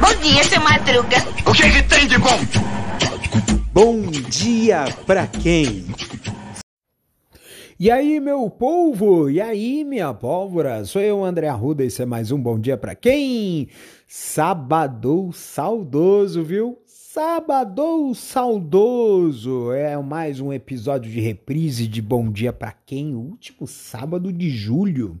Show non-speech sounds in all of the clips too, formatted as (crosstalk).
Bom dia, seu Madruga. O que, que tem de bom? Bom dia pra quem? E aí, meu povo? E aí, minha pólvora? Sou eu, André Arruda, e esse é mais um Bom Dia Pra Quem? Sábado saudoso, viu? Sábado saudoso! É mais um episódio de reprise de Bom Dia Pra Quem? O último sábado de julho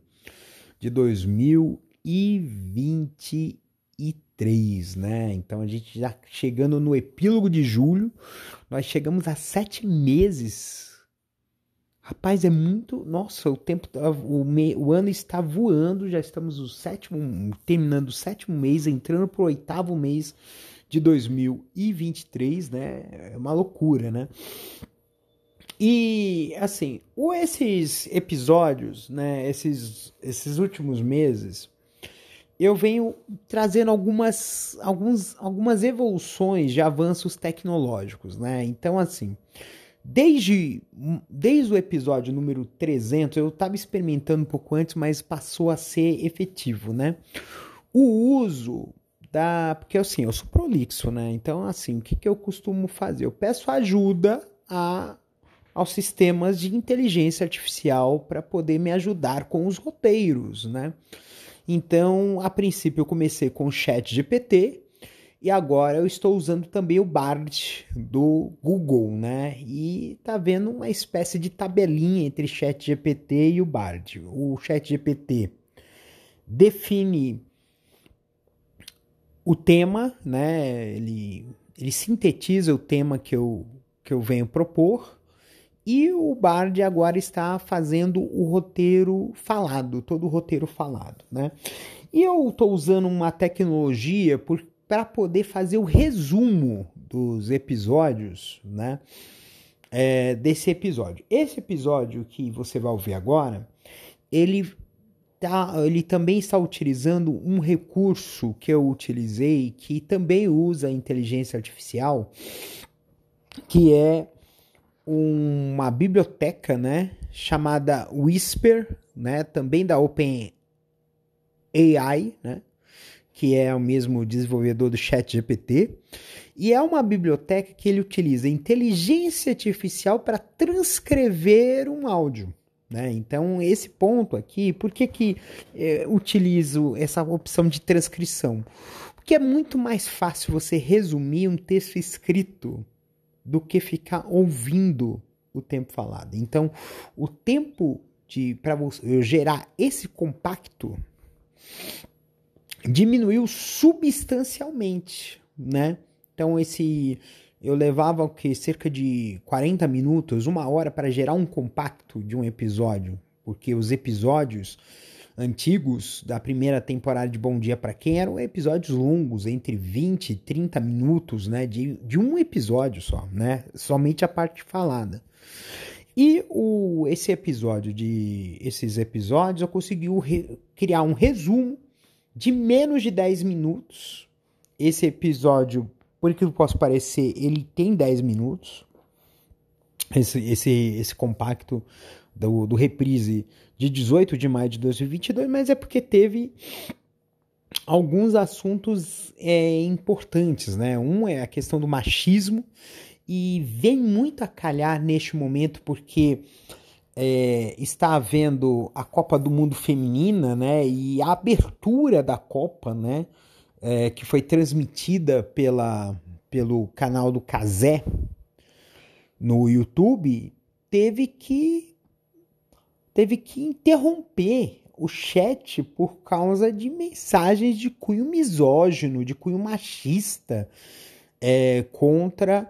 de 2023, né? Então a gente já chegando no epílogo de julho, nós chegamos a sete meses. Rapaz, é muito. Nossa, o tempo, tá, o, me, o ano está voando. Já estamos no sétimo, terminando o sétimo mês, entrando para o oitavo mês de 2023, né? É uma loucura, né? E assim, esses episódios, né, esses, esses últimos meses, eu venho trazendo algumas, alguns, algumas evoluções de avanços tecnológicos, né? Então, assim, desde, desde o episódio número 300, eu estava experimentando um pouco antes, mas passou a ser efetivo, né? O uso da. Porque assim, eu sou prolixo, né? Então, assim, o que, que eu costumo fazer? Eu peço ajuda a aos sistemas de inteligência artificial para poder me ajudar com os roteiros, né? Então, a princípio eu comecei com o Chat GPT e agora eu estou usando também o Bard do Google, né? E tá vendo uma espécie de tabelinha entre Chat GPT e o Bard. O Chat GPT define o tema, né? Ele, ele sintetiza o tema que eu, que eu venho propor e o Bard agora está fazendo o roteiro falado, todo o roteiro falado, né? E eu estou usando uma tecnologia para poder fazer o resumo dos episódios, né? É, desse episódio. Esse episódio que você vai ouvir agora, ele, tá, ele também está utilizando um recurso que eu utilizei, que também usa inteligência artificial, que é uma biblioteca, né, chamada Whisper, né, também da Open AI, né, que é o mesmo desenvolvedor do Chat GPT, e é uma biblioteca que ele utiliza inteligência artificial para transcrever um áudio. Né? Então, esse ponto aqui, por que, que é, utilizo essa opção de transcrição? Porque é muito mais fácil você resumir um texto escrito do que ficar ouvindo o tempo falado. Então, o tempo de para gerar esse compacto diminuiu substancialmente, né? Então esse eu levava o que cerca de 40 minutos, uma hora para gerar um compacto de um episódio, porque os episódios antigos da primeira temporada de Bom Dia para Quem eram episódios longos, entre 20 e 30 minutos, né, de, de um episódio só, né, somente a parte falada. E o, esse episódio de esses episódios eu consegui re, criar um resumo de menos de 10 minutos. Esse episódio, por que posso parecer, ele tem 10 minutos. Esse, esse, esse compacto do, do reprise de 18 de maio de 2022, mas é porque teve alguns assuntos é, importantes, né? Um é a questão do machismo e vem muito a calhar neste momento porque é, está havendo a Copa do Mundo feminina, né? E a abertura da Copa, né? É, que foi transmitida pela, pelo canal do Casé no YouTube, teve que teve que interromper o chat por causa de mensagens de cunho misógino, de cunho machista é, contra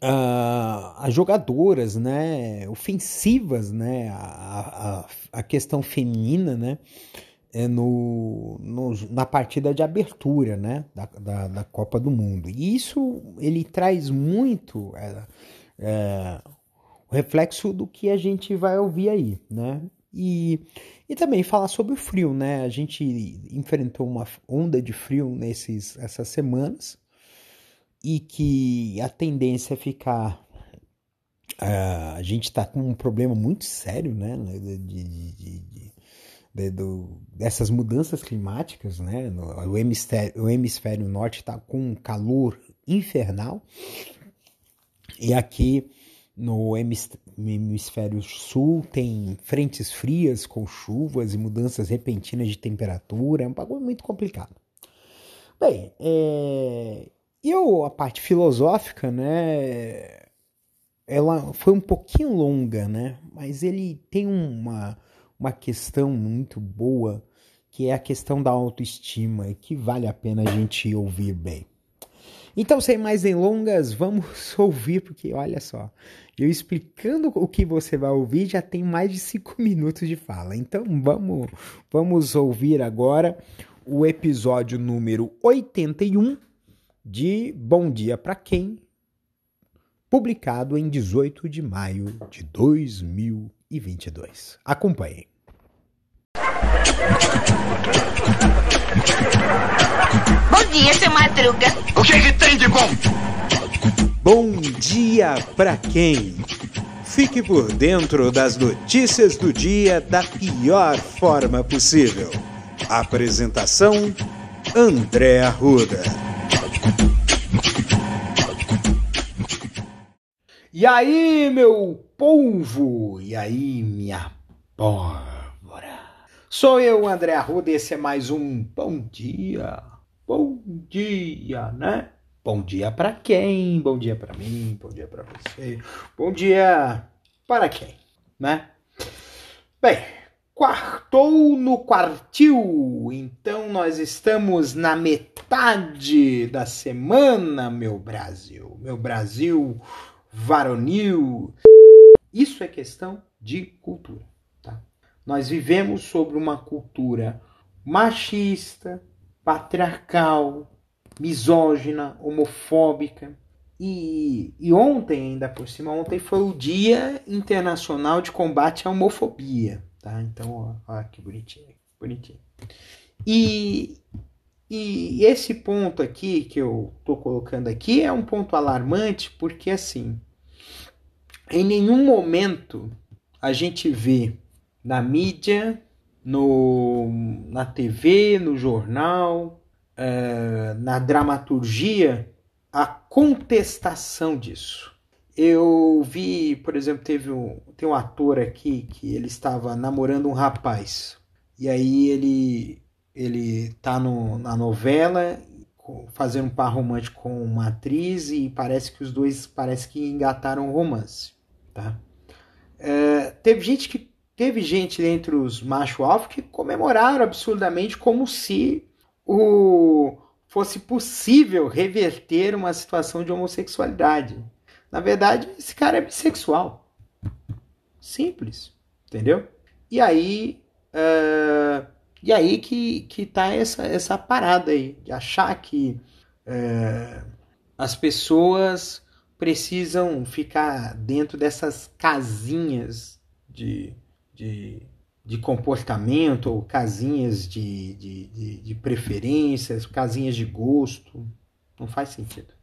uh, as jogadoras, né, ofensivas, né, a, a, a questão feminina, né, é no, no, na partida de abertura, né, da, da, da, Copa do Mundo. E isso ele traz muito é, reflexo do que a gente vai ouvir aí, né? E, e também falar sobre o frio, né? A gente enfrentou uma onda de frio nesses, essas semanas e que a tendência é ficar. Uh, a gente está com um problema muito sério, né? De, de, de, de, do, dessas mudanças climáticas, né? O, hemisfério, o hemisfério norte está com um calor infernal e aqui no hemisfério sul tem frentes frias com chuvas e mudanças repentinas de temperatura, é um bagulho muito complicado. Bem, é... eu a parte filosófica, né? Ela foi um pouquinho longa, né? Mas ele tem uma uma questão muito boa, que é a questão da autoestima, e que vale a pena a gente ouvir bem. Então, sem mais delongas, vamos (laughs) ouvir, porque olha só, eu explicando o que você vai ouvir já tem mais de cinco (laughs) minutos de fala. Então, vamos, vamos ouvir agora o episódio número 81 de Bom Dia para Quem, publicado em 18 de maio de 2022. Acompanhem. (laughs) Dia, seu Madruga. O que, que tem de bom? Bom dia pra quem? Fique por dentro das notícias do dia da pior forma possível. Apresentação: André Arruda. E aí, meu povo? E aí, minha porra? Sou eu, André Arruda, e esse é mais um Bom Dia. Bom dia, né? Bom dia para quem? Bom dia para mim, bom dia para você. Bom dia para quem, né? Bem, quartou no quartil. Então nós estamos na metade da semana, meu Brasil. Meu Brasil varonil. Isso é questão de cultura. Nós vivemos sobre uma cultura machista, patriarcal, misógina, homofóbica. E, e, ontem, ainda por cima, ontem foi o Dia Internacional de Combate à Homofobia. Tá? Então, ó, que bonitinho. bonitinho. E, e esse ponto aqui que eu tô colocando aqui é um ponto alarmante porque, assim, em nenhum momento a gente vê na mídia, no, na TV, no jornal, é, na dramaturgia, a contestação disso. Eu vi, por exemplo, teve um, tem um ator aqui que ele estava namorando um rapaz. E aí ele ele tá no, na novela fazendo um par romântico com uma atriz e parece que os dois parece que engataram um romance, tá? É, teve gente que teve gente entre os macho alfa que comemoraram absurdamente como se o fosse possível reverter uma situação de homossexualidade. Na verdade, esse cara é bissexual. Simples, entendeu? E aí, uh, e aí que, que tá essa, essa parada aí, de achar que uh, as pessoas precisam ficar dentro dessas casinhas de de, de comportamento, ou casinhas de, de, de, de preferências, casinhas de gosto. Não faz sentido.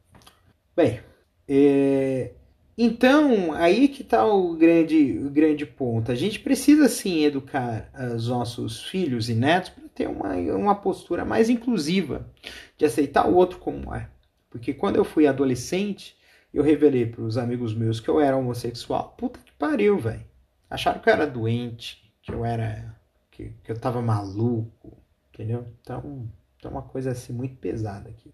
Bem, é, então aí que está o grande, o grande ponto. A gente precisa sim educar os nossos filhos e netos para ter uma, uma postura mais inclusiva, de aceitar o outro como é. Porque quando eu fui adolescente, eu revelei para os amigos meus que eu era homossexual. Puta que pariu, velho. Acharam que eu era doente, que eu era. que, que eu tava maluco, entendeu? Então, é uma coisa assim muito pesada aqui.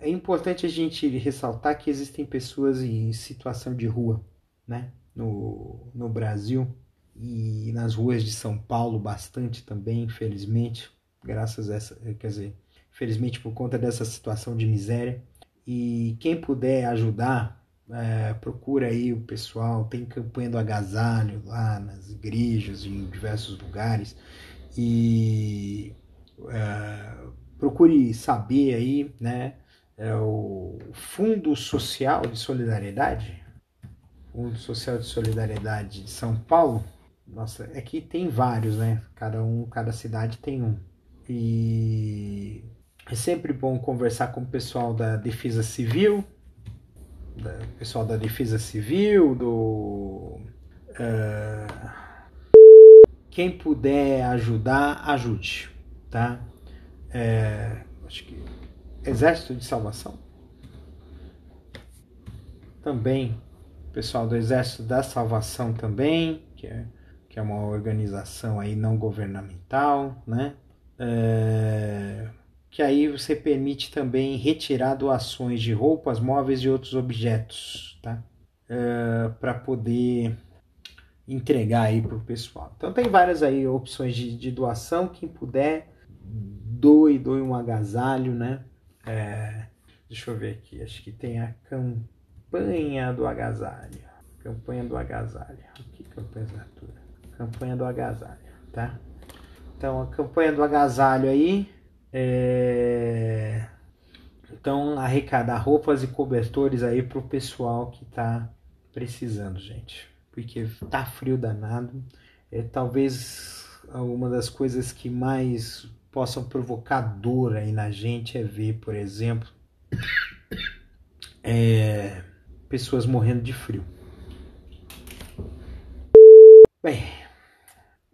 É importante a gente ressaltar que existem pessoas em situação de rua, né? No, no Brasil e nas ruas de São Paulo bastante também, infelizmente, graças a essa, quer dizer, infelizmente por conta dessa situação de miséria. E quem puder ajudar, é, procura aí o pessoal, tem campanha do agasalho lá nas igrejas, em diversos lugares. E é, procure saber aí, né? É o Fundo Social de Solidariedade, Fundo Social de Solidariedade de São Paulo. Nossa, é tem vários, né? Cada um, cada cidade tem um. E é sempre bom conversar com o pessoal da Defesa Civil, da, pessoal da Defesa Civil, do. Uh, quem puder ajudar, ajude, tá? É, acho que Exército de Salvação também, pessoal do Exército da Salvação também, que é, que é uma organização aí não governamental, né? É, que aí você permite também retirar doações de roupas, móveis e outros objetos, tá? É, para poder entregar aí para o pessoal. Então tem várias aí opções de, de doação, quem puder doe, doe um agasalho, né? É, deixa eu ver aqui, acho que tem a campanha do agasalho. Campanha do agasalho. Que campanha natura? Campanha do agasalho, tá? Então a campanha do agasalho aí é... Então arrecadar roupas e cobertores aí pro pessoal que tá precisando, gente. Porque tá frio danado. É talvez uma das coisas que mais possam provocar dor aí na gente é ver, por exemplo, é, pessoas morrendo de frio. Bem,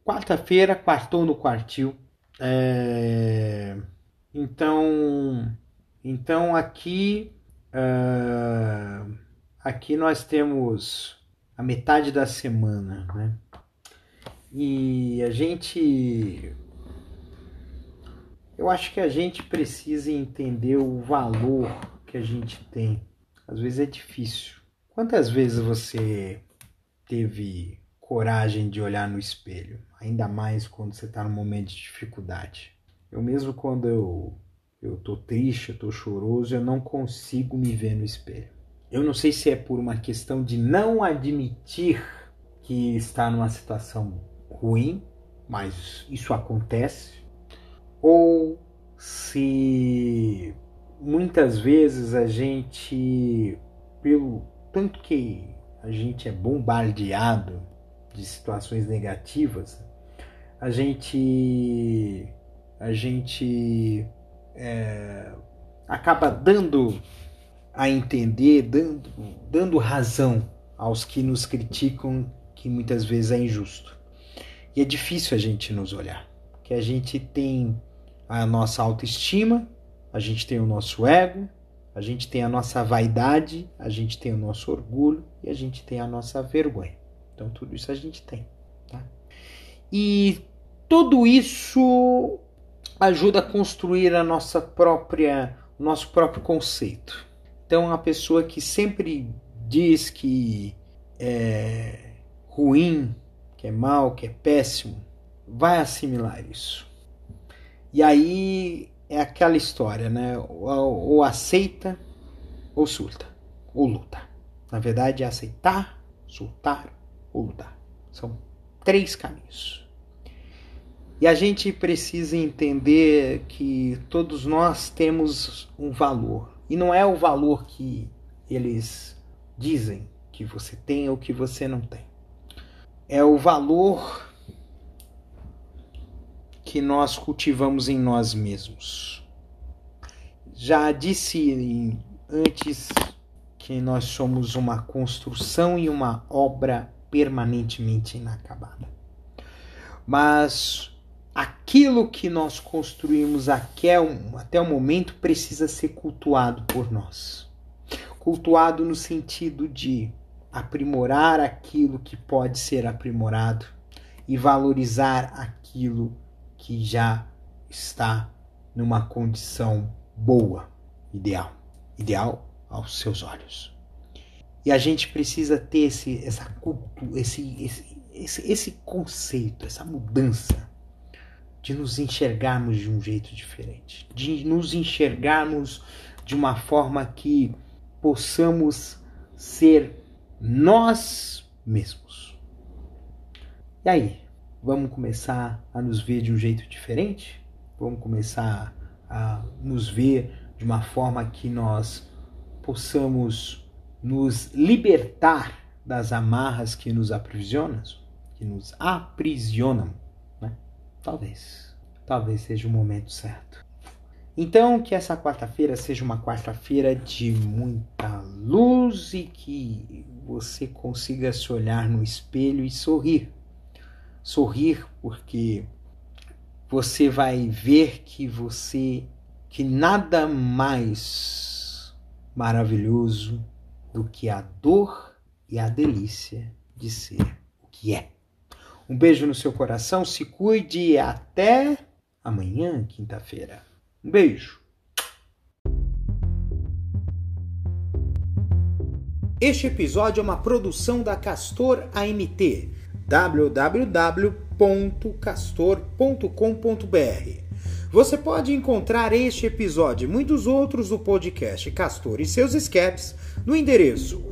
quarta-feira, quartou no quartil. É, então, então aqui, uh, aqui nós temos a metade da semana, né? E a gente eu acho que a gente precisa entender o valor que a gente tem. Às vezes é difícil. Quantas vezes você teve coragem de olhar no espelho? Ainda mais quando você está num momento de dificuldade. Eu mesmo quando eu eu tô triste, eu tô choroso, eu não consigo me ver no espelho. Eu não sei se é por uma questão de não admitir que está numa situação ruim, mas isso acontece ou se muitas vezes a gente, pelo tanto que a gente é bombardeado de situações negativas, a gente a gente é, acaba dando a entender, dando, dando razão aos que nos criticam, que muitas vezes é injusto. E é difícil a gente nos olhar, que a gente tem a nossa autoestima, a gente tem o nosso ego, a gente tem a nossa vaidade, a gente tem o nosso orgulho e a gente tem a nossa vergonha. Então tudo isso a gente tem, tá? E tudo isso ajuda a construir a nossa própria, o nosso próprio conceito. Então a pessoa que sempre diz que é ruim, que é mal, que é péssimo, vai assimilar isso. E aí é aquela história, né? Ou, ou aceita ou surta, ou luta. Na verdade é aceitar, surtar ou lutar. São três caminhos. E a gente precisa entender que todos nós temos um valor. E não é o valor que eles dizem que você tem ou que você não tem. É o valor que nós cultivamos em nós mesmos. Já disse antes que nós somos uma construção e uma obra permanentemente inacabada. Mas aquilo que nós construímos até o momento precisa ser cultuado por nós. Cultuado no sentido de aprimorar aquilo que pode ser aprimorado e valorizar aquilo que já está numa condição boa, ideal, ideal aos seus olhos. E a gente precisa ter esse, essa cultura, esse, esse, esse, esse conceito, essa mudança de nos enxergarmos de um jeito diferente, de nos enxergarmos de uma forma que possamos ser nós mesmos. E aí, vamos começar a nos ver de um jeito diferente? Vamos começar a nos ver de uma forma que nós possamos nos libertar das amarras que nos aprisionam, que nos aprisionam? Talvez, talvez seja o momento certo. Então, que essa quarta-feira seja uma quarta-feira de muita luz e que você consiga se olhar no espelho e sorrir sorrir porque você vai ver que você que nada mais maravilhoso do que a dor e a delícia de ser o que é. Um beijo no seu coração, se cuide e até amanhã, quinta-feira. Um beijo. Este episódio é uma produção da Castor AMT. www.castor.com.br você pode encontrar este episódio e muitos outros do podcast Castor e seus escapes no endereço